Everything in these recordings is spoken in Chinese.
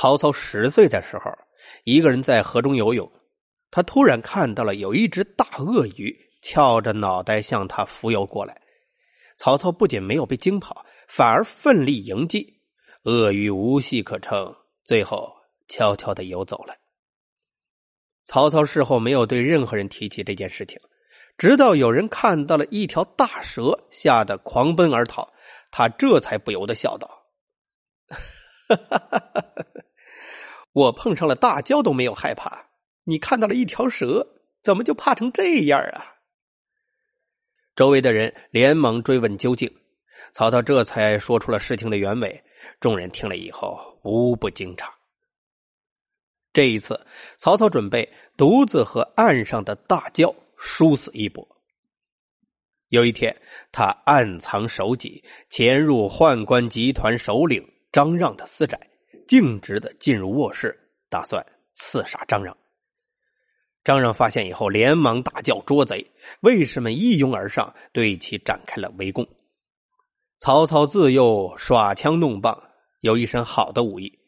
曹操十岁的时候，一个人在河中游泳，他突然看到了有一只大鳄鱼翘着脑袋向他浮游过来。曹操不仅没有被惊跑，反而奋力迎击，鳄鱼无戏可乘，最后悄悄的游走了。曹操事后没有对任何人提起这件事情，直到有人看到了一条大蛇，吓得狂奔而逃，他这才不由得笑道：“哈哈哈哈哈我碰上了大蛟都没有害怕，你看到了一条蛇，怎么就怕成这样啊？”周围的人连忙追问究竟，曹操这才说出了事情的原委。众人听了以后，无不惊诧。这一次，曹操准备独自和岸上的大蛟殊死一搏。有一天，他暗藏手戟，潜入宦官集团首领张让的私宅，径直的进入卧室，打算刺杀张让。张让发现以后，连忙大叫：“捉贼！”卫士们一拥而上，对其展开了围攻。曹操自幼耍枪弄棒，有一身好的武艺。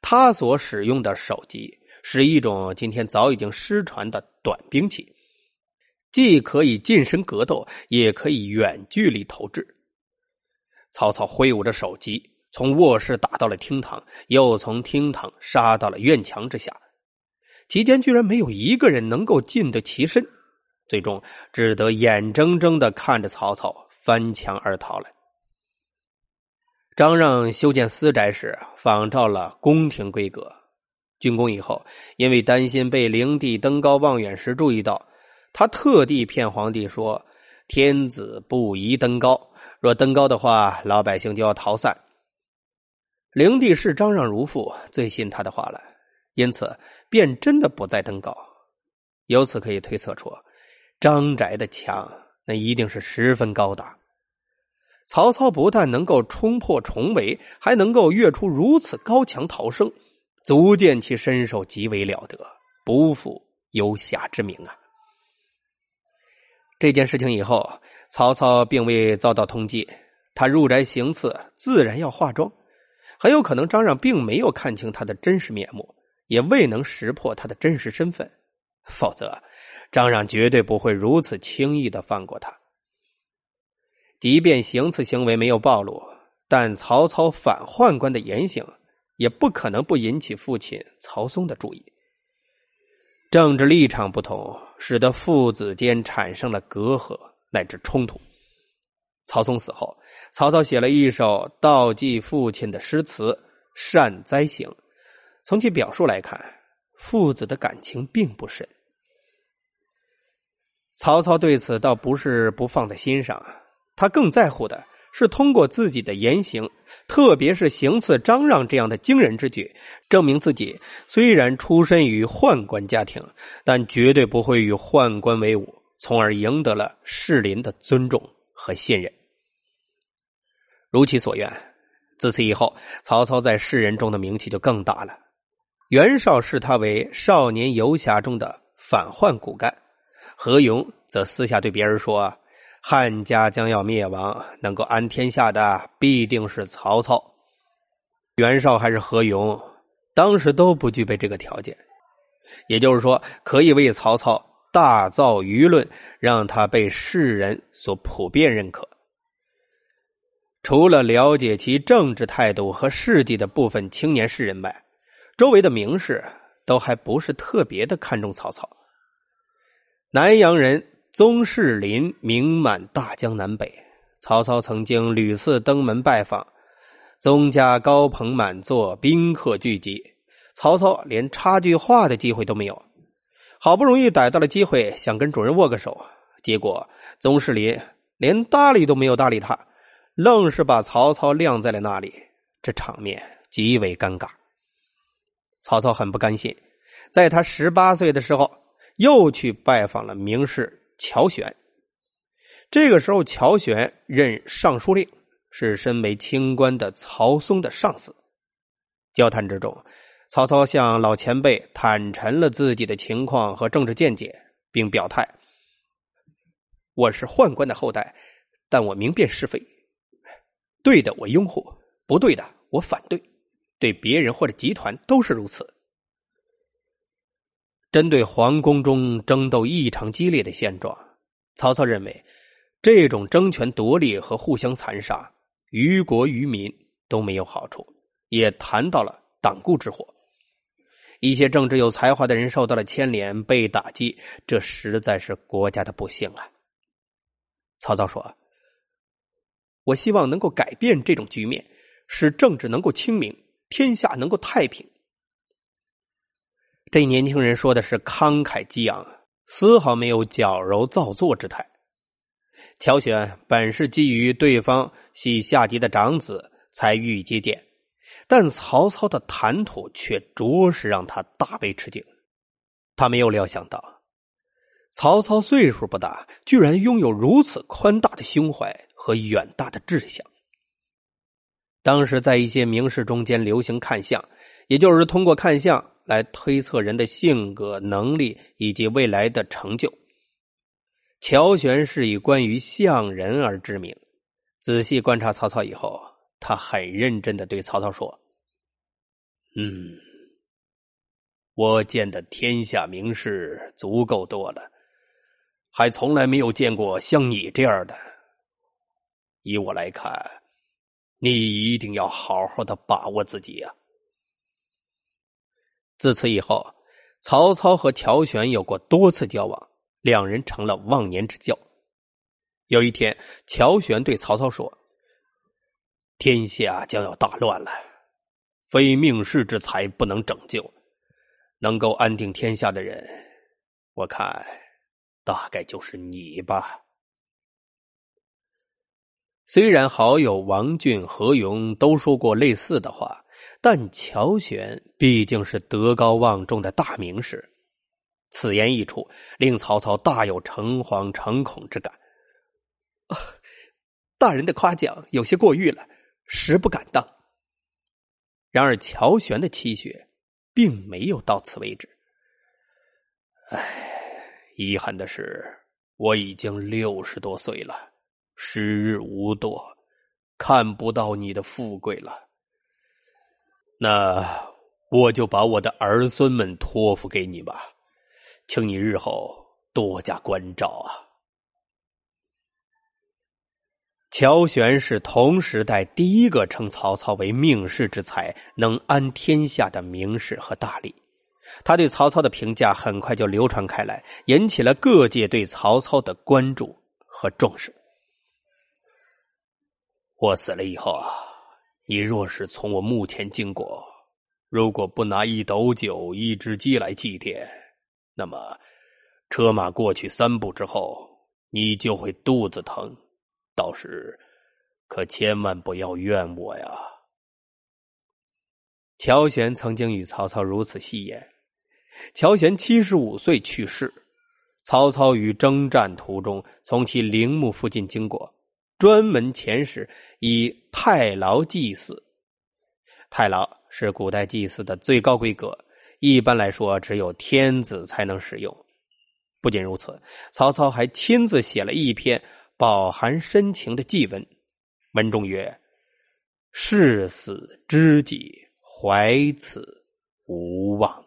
他所使用的手级是一种今天早已经失传的短兵器，既可以近身格斗，也可以远距离投掷。曹操挥舞着手级，从卧室打到了厅堂，又从厅堂杀到了院墙之下。期间居然没有一个人能够近得其身，最终只得眼睁睁的看着曹操翻墙而逃了。张让修建私宅时仿照了宫廷规格，竣工以后，因为担心被灵帝登高望远时注意到，他特地骗皇帝说：“天子不宜登高，若登高的话，老百姓就要逃散。”灵帝视张让如父，最信他的话了。因此，便真的不再登高。由此可以推测出，张宅的墙那一定是十分高大。曹操不但能够冲破重围，还能够跃出如此高墙逃生，足见其身手极为了得，不负游侠之名啊！这件事情以后，曹操并未遭到通缉，他入宅行刺，自然要化妆。很有可能张让并没有看清他的真实面目。也未能识破他的真实身份，否则张让绝对不会如此轻易的放过他。即便行刺行为没有暴露，但曹操反宦官的言行也不可能不引起父亲曹嵩的注意。政治立场不同，使得父子间产生了隔阂乃至冲突。曹嵩死后，曹操写了一首悼祭父亲的诗词《善哉行》。从其表述来看，父子的感情并不深。曹操对此倒不是不放在心上，他更在乎的是通过自己的言行，特别是行刺张让这样的惊人之举，证明自己虽然出身于宦官家庭，但绝对不会与宦官为伍，从而赢得了士林的尊重和信任。如其所愿，自此以后，曹操在世人中的名气就更大了。袁绍视他为少年游侠中的反叛骨干，何勇则私下对别人说：“汉家将要灭亡，能够安天下的必定是曹操。”袁绍还是何勇，当时都不具备这个条件，也就是说，可以为曹操大造舆论，让他被世人所普遍认可。除了了解其政治态度和事迹的部分青年士人外，周围的名士都还不是特别的看重曹操。南阳人宗室林名满大江南北，曹操曾经屡次登门拜访，宗家高朋满座，宾客聚集，曹操连插句话的机会都没有。好不容易逮到了机会，想跟主人握个手，结果宗室林连搭理都没有搭理他，愣是把曹操晾在了那里，这场面极为尴尬。曹操很不甘心，在他十八岁的时候，又去拜访了名士乔玄。这个时候，乔玄任尚书令，是身为清官的曹嵩的上司。交谈之中，曹操向老前辈坦陈了自己的情况和政治见解，并表态：“我是宦官的后代，但我明辨是非，对的我拥护，不对的我反对。”对别人或者集团都是如此。针对皇宫中争斗异常激烈的现状，曹操认为，这种争权夺利和互相残杀，于国于民都没有好处，也谈到了党锢之祸。一些政治有才华的人受到了牵连，被打击，这实在是国家的不幸啊。曹操说：“我希望能够改变这种局面，使政治能够清明，天下能够太平。”这年轻人说的是慷慨激昂，丝毫没有矫揉造作之态。乔玄本是基于对方系下级的长子才予以接见，但曹操的谈吐却着实让他大为吃惊。他没有料想到，曹操岁数不大，居然拥有如此宽大的胸怀和远大的志向。当时在一些名士中间流行看相，也就是通过看相。来推测人的性格、能力以及未来的成就。乔玄是以关于相人而知名。仔细观察曹操以后，他很认真的对曹操说：“嗯，我见的天下名士足够多了，还从来没有见过像你这样的。以我来看，你一定要好好的把握自己呀。”自此以后，曹操和乔玄有过多次交往，两人成了忘年之交。有一天，乔玄对曹操说：“天下将要大乱了，非命世之才不能拯救，能够安定天下的人，我看大概就是你吧。”虽然好友王俊、何勇都说过类似的话。但乔玄毕竟是德高望重的大名士，此言一出，令曹操大有诚惶诚恐之感。大人的夸奖有些过誉了，实不敢当。然而乔玄的气血并没有到此为止。唉，遗憾的是，我已经六十多岁了，时日无多，看不到你的富贵了。那我就把我的儿孙们托付给你吧，请你日后多加关照啊。乔玄是同时代第一个称曹操为命世之才、能安天下的名士和大吏，他对曹操的评价很快就流传开来，引起了各界对曹操的关注和重视。我死了以后啊。你若是从我墓前经过，如果不拿一斗酒、一只鸡来祭奠，那么车马过去三步之后，你就会肚子疼。到时可千万不要怨我呀！乔玄曾经与曹操如此戏言。乔玄七十五岁去世，曹操于征战途中从其陵墓附近经过。专门遣使以太牢祭祀，太牢是古代祭祀的最高规格，一般来说只有天子才能使用。不仅如此，曹操还亲自写了一篇饱含深情的祭文，文中曰：“誓死知己，怀此无望。”